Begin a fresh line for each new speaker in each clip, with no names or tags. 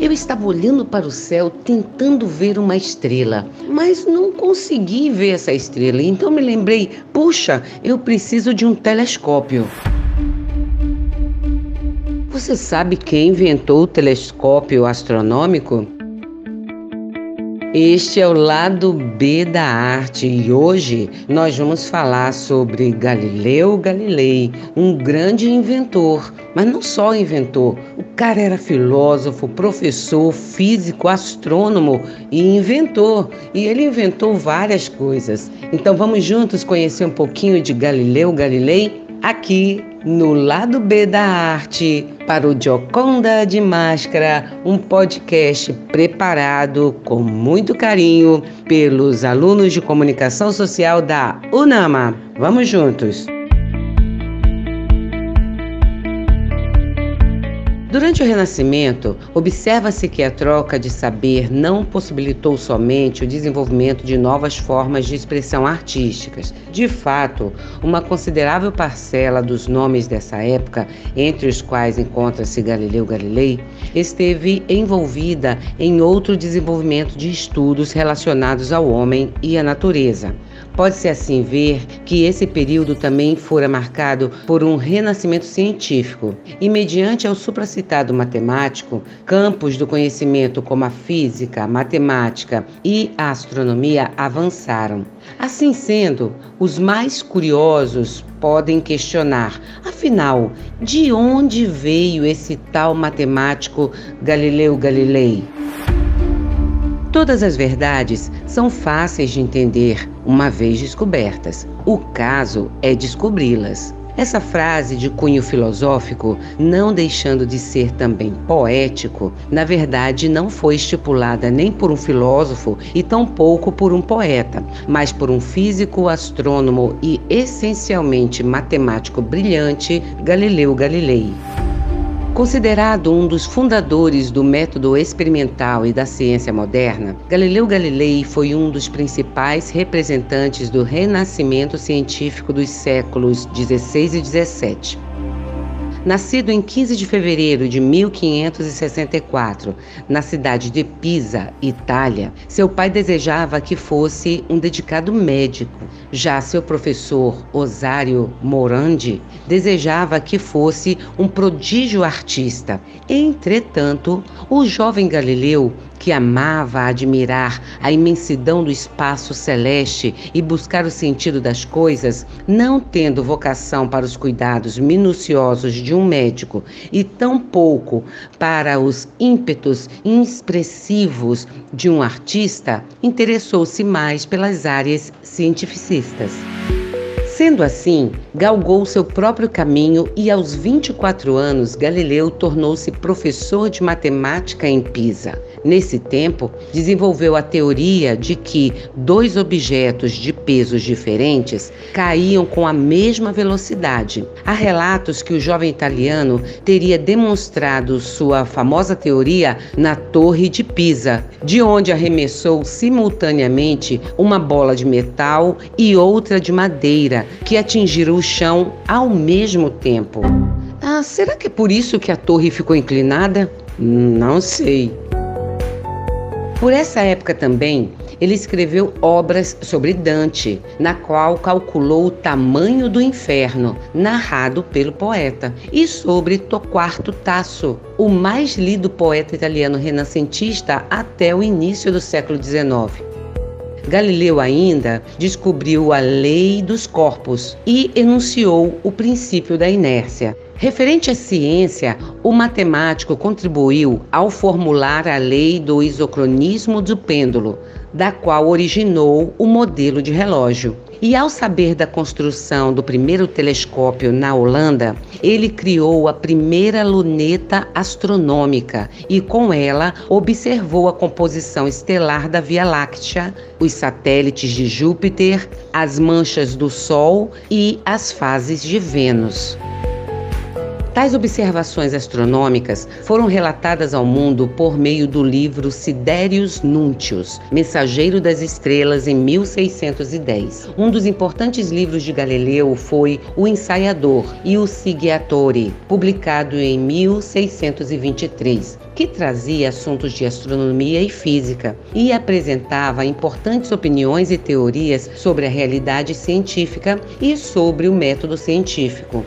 Eu estava olhando para o céu tentando ver uma estrela, mas não consegui ver essa estrela. Então me lembrei: puxa, eu preciso de um telescópio. Você sabe quem inventou o telescópio astronômico? Este é o lado B da arte e hoje nós vamos falar sobre Galileu Galilei, um grande inventor, mas não só inventor, o cara era filósofo, professor, físico, astrônomo e inventor, e ele inventou várias coisas. Então vamos juntos conhecer um pouquinho de Galileu Galilei aqui no lado B da arte para o Joconda de Máscara, um podcast preparado com muito carinho pelos alunos de comunicação social da UNAMA. Vamos juntos! Durante o Renascimento, observa-se que a troca de saber não possibilitou somente o desenvolvimento de novas formas de expressão artísticas. De fato, uma considerável parcela dos nomes dessa época, entre os quais encontra-se Galileu Galilei, esteve envolvida em outro desenvolvimento de estudos relacionados ao homem e à natureza. Pode-se assim ver que esse período também fora marcado por um renascimento científico, e mediante ao supracitado matemático, campos do conhecimento como a física, a matemática e a astronomia avançaram. Assim sendo, os mais curiosos podem questionar: afinal, de onde veio esse tal matemático Galileu Galilei? Todas as verdades são fáceis de entender uma vez descobertas. O caso é descobri-las. Essa frase de cunho filosófico, não deixando de ser também poético, na verdade não foi estipulada nem por um filósofo e tampouco por um poeta, mas por um físico, astrônomo e essencialmente matemático brilhante, Galileu Galilei. Considerado um dos fundadores do método experimental e da ciência moderna, Galileu Galilei foi um dos principais representantes do renascimento científico dos séculos 16 e 17. Nascido em 15 de fevereiro de 1564, na cidade de Pisa, Itália, seu pai desejava que fosse um dedicado médico. Já seu professor Osário Morandi desejava que fosse um prodígio artista. Entretanto, o jovem Galileu que amava admirar a imensidão do espaço celeste e buscar o sentido das coisas, não tendo vocação para os cuidados minuciosos de um médico e tampouco para os ímpetos inexpressivos de um artista, interessou-se mais pelas áreas cientificistas. Sendo assim, galgou seu próprio caminho e aos 24 anos Galileu tornou-se professor de matemática em Pisa. Nesse tempo, desenvolveu a teoria de que dois objetos de pesos diferentes caíam com a mesma velocidade. Há relatos que o jovem italiano teria demonstrado sua famosa teoria na Torre de Pisa, de onde arremessou simultaneamente uma bola de metal e outra de madeira, que atingiram o chão ao mesmo tempo. Ah, será que é por isso que a torre ficou inclinada? Não sei. Por essa época também, ele escreveu obras sobre Dante, na qual calculou o tamanho do inferno, narrado pelo poeta, e sobre Torquato Tasso, o mais lido poeta italiano renascentista até o início do século XIX. Galileu ainda descobriu a lei dos corpos e enunciou o princípio da inércia. Referente à ciência, o matemático contribuiu ao formular a lei do isocronismo do pêndulo, da qual originou o modelo de relógio. E ao saber da construção do primeiro telescópio na Holanda, ele criou a primeira luneta astronômica e com ela observou a composição estelar da Via Láctea, os satélites de Júpiter, as manchas do Sol e as fases de Vênus. Tais observações astronômicas foram relatadas ao mundo por meio do livro Siderius Nuntius, Mensageiro das Estrelas, em 1610. Um dos importantes livros de Galileu foi O Ensaiador e o Siggiatore, publicado em 1623, que trazia assuntos de astronomia e física e apresentava importantes opiniões e teorias sobre a realidade científica e sobre o método científico.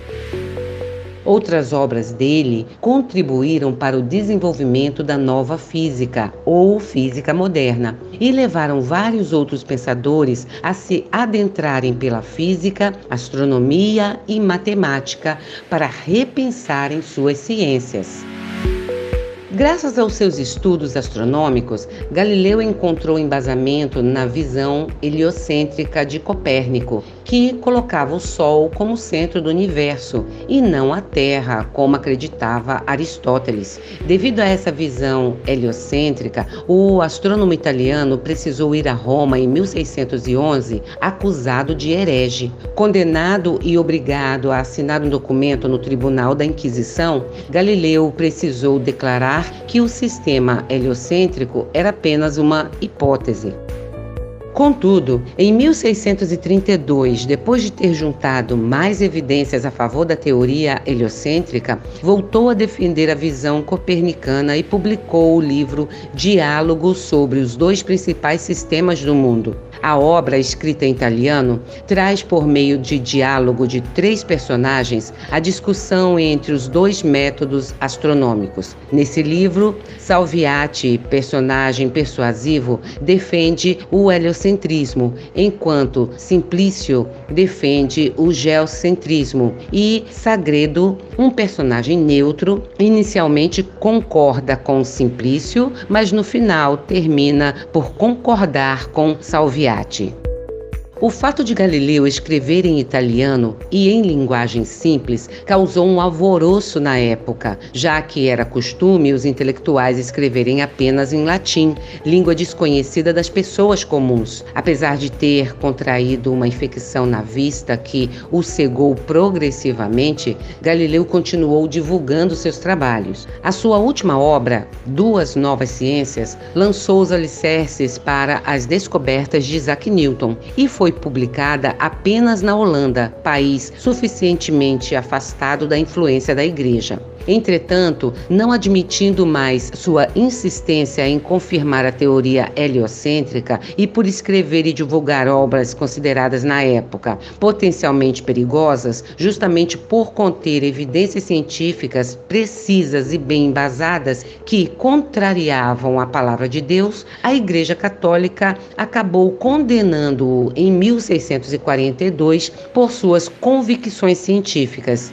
Outras obras dele contribuíram para o desenvolvimento da nova física ou física moderna e levaram vários outros pensadores a se adentrarem pela física, astronomia e matemática para repensarem suas ciências. Graças aos seus estudos astronômicos, Galileu encontrou embasamento na visão heliocêntrica de Copérnico, que colocava o Sol como centro do universo e não a Terra, como acreditava Aristóteles. Devido a essa visão heliocêntrica, o astrônomo italiano precisou ir a Roma em 1611, acusado de herege. Condenado e obrigado a assinar um documento no Tribunal da Inquisição, Galileu precisou declarar que o sistema heliocêntrico era apenas uma hipótese. Contudo, em 1632, depois de ter juntado mais evidências a favor da teoria heliocêntrica, voltou a defender a visão copernicana e publicou o livro Diálogo sobre os dois principais sistemas do mundo. A obra, escrita em italiano, traz por meio de diálogo de três personagens a discussão entre os dois métodos astronômicos. Nesse livro, Salviati, personagem persuasivo, defende o heliocentrismo, enquanto Simplício defende o geocentrismo e Sagredo, um personagem neutro, inicialmente concorda com Simplício, mas no final termina por concordar com Salviati. O fato de Galileu escrever em italiano e em linguagem simples causou um alvoroço na época, já que era costume os intelectuais escreverem apenas em latim, língua desconhecida das pessoas comuns. Apesar de ter contraído uma infecção na vista que o cegou progressivamente, Galileu continuou divulgando seus trabalhos. A sua última obra, Duas Novas Ciências, lançou os alicerces para as descobertas de Isaac Newton e foi foi publicada apenas na Holanda, país suficientemente afastado da influência da Igreja. Entretanto, não admitindo mais sua insistência em confirmar a teoria heliocêntrica e por escrever e divulgar obras consideradas na época potencialmente perigosas, justamente por conter evidências científicas precisas e bem embasadas que contrariavam a palavra de Deus, a Igreja Católica acabou condenando-o em 1642 por suas convicções científicas.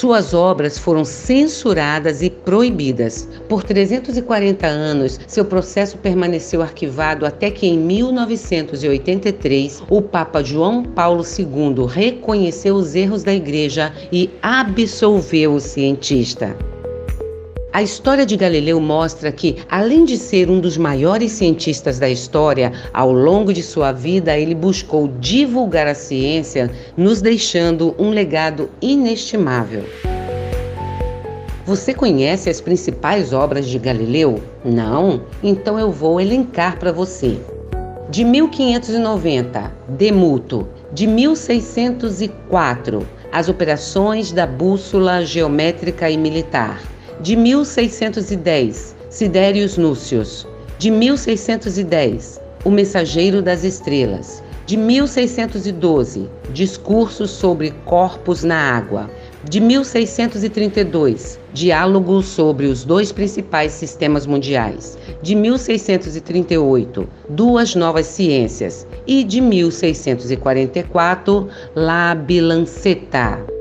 Suas obras foram censuradas e proibidas. Por 340 anos, seu processo permaneceu arquivado até que, em 1983, o Papa João Paulo II reconheceu os erros da Igreja e absolveu o cientista. A história de Galileu mostra que, além de ser um dos maiores cientistas da história, ao longo de sua vida ele buscou divulgar a ciência, nos deixando um legado inestimável. Você conhece as principais obras de Galileu? Não? Então eu vou elencar para você. De 1590, Demuto. De 1604, As Operações da Bússola Geométrica e Militar de 1610, Sidérios Núcios, de 1610, O Mensageiro das Estrelas, de 1612, Discursos sobre Corpos na Água, de 1632, Diálogo sobre os dois principais sistemas mundiais, de 1638, Duas Novas Ciências. E de 1644, La Bilanceta.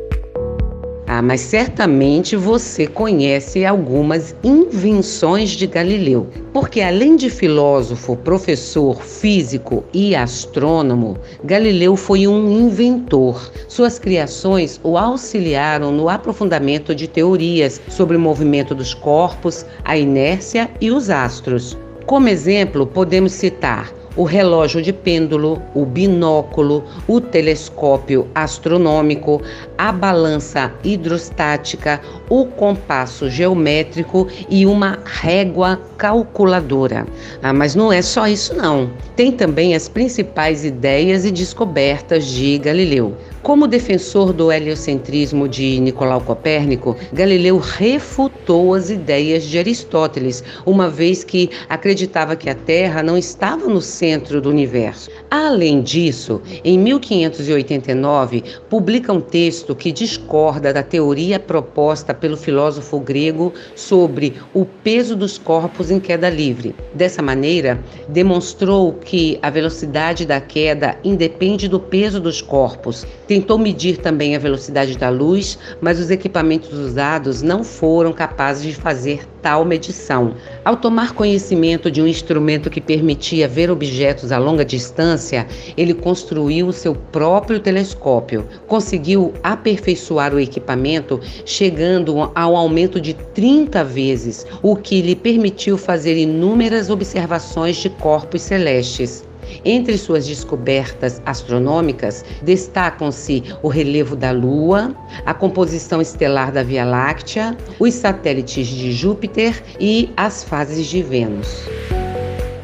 Ah, mas certamente você conhece algumas invenções de Galileu, porque além de filósofo, professor, físico e astrônomo, Galileu foi um inventor. Suas criações o auxiliaram no aprofundamento de teorias sobre o movimento dos corpos, a inércia e os astros. Como exemplo, podemos citar o relógio de pêndulo, o binóculo, o telescópio astronômico, a balança hidrostática, o compasso geométrico e uma régua calculadora. Ah, mas não é só isso não. Tem também as principais ideias e descobertas de Galileu. Como defensor do heliocentrismo de Nicolau Copérnico, Galileu refutou as ideias de Aristóteles, uma vez que acreditava que a Terra não estava no centro do universo. Além disso, em 1589, publica um texto que discorda da teoria proposta pelo filósofo grego sobre o peso dos corpos em queda livre. Dessa maneira, demonstrou que a velocidade da queda independe do peso dos corpos Tentou medir também a velocidade da luz, mas os equipamentos usados não foram capazes de fazer tal medição. Ao tomar conhecimento de um instrumento que permitia ver objetos a longa distância, ele construiu o seu próprio telescópio. Conseguiu aperfeiçoar o equipamento, chegando ao aumento de 30 vezes, o que lhe permitiu fazer inúmeras observações de corpos celestes. Entre suas descobertas astronômicas destacam-se o relevo da Lua, a composição estelar da Via Láctea, os satélites de Júpiter e as fases de Vênus.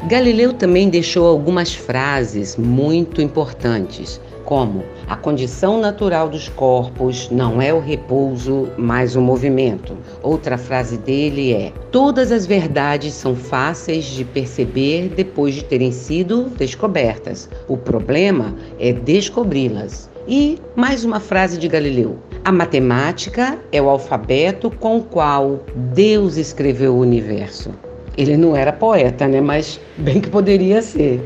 Galileu também deixou algumas frases muito importantes, como a condição natural dos corpos não é o repouso, mas o movimento. Outra frase dele é: todas as verdades são fáceis de perceber depois de terem sido descobertas. O problema é descobri-las. E mais uma frase de Galileu: A matemática é o alfabeto com o qual Deus escreveu o universo. Ele não era poeta, né? Mas bem que poderia ser.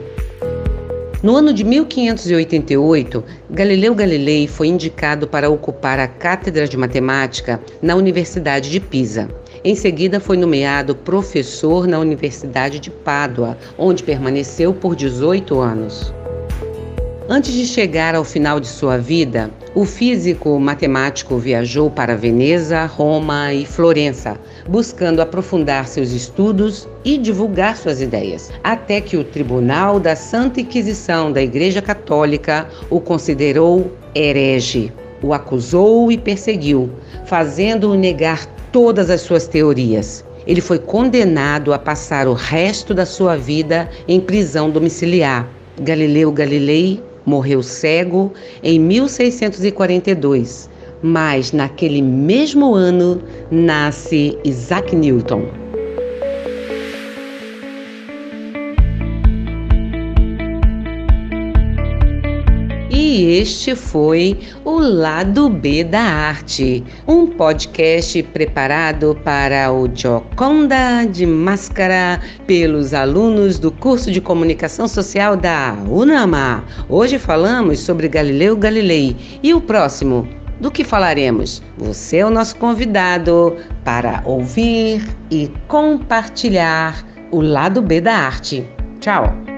No ano de 1588, Galileu Galilei foi indicado para ocupar a cátedra de matemática na Universidade de Pisa. Em seguida, foi nomeado professor na Universidade de Pádua, onde permaneceu por 18 anos. Antes de chegar ao final de sua vida, o físico matemático viajou para Veneza, Roma e Florença, buscando aprofundar seus estudos e divulgar suas ideias, até que o Tribunal da Santa Inquisição da Igreja Católica o considerou herege, o acusou e perseguiu, fazendo-o negar todas as suas teorias. Ele foi condenado a passar o resto da sua vida em prisão domiciliar. Galileu Galilei Morreu cego em 1642, mas naquele mesmo ano nasce Isaac Newton. E este foi o Lado B da Arte, um podcast preparado para o Joconda de Máscara pelos alunos do curso de Comunicação Social da UNAMA. Hoje falamos sobre Galileu Galilei. E o próximo? Do que falaremos? Você é o nosso convidado para ouvir e compartilhar o lado B da arte. Tchau!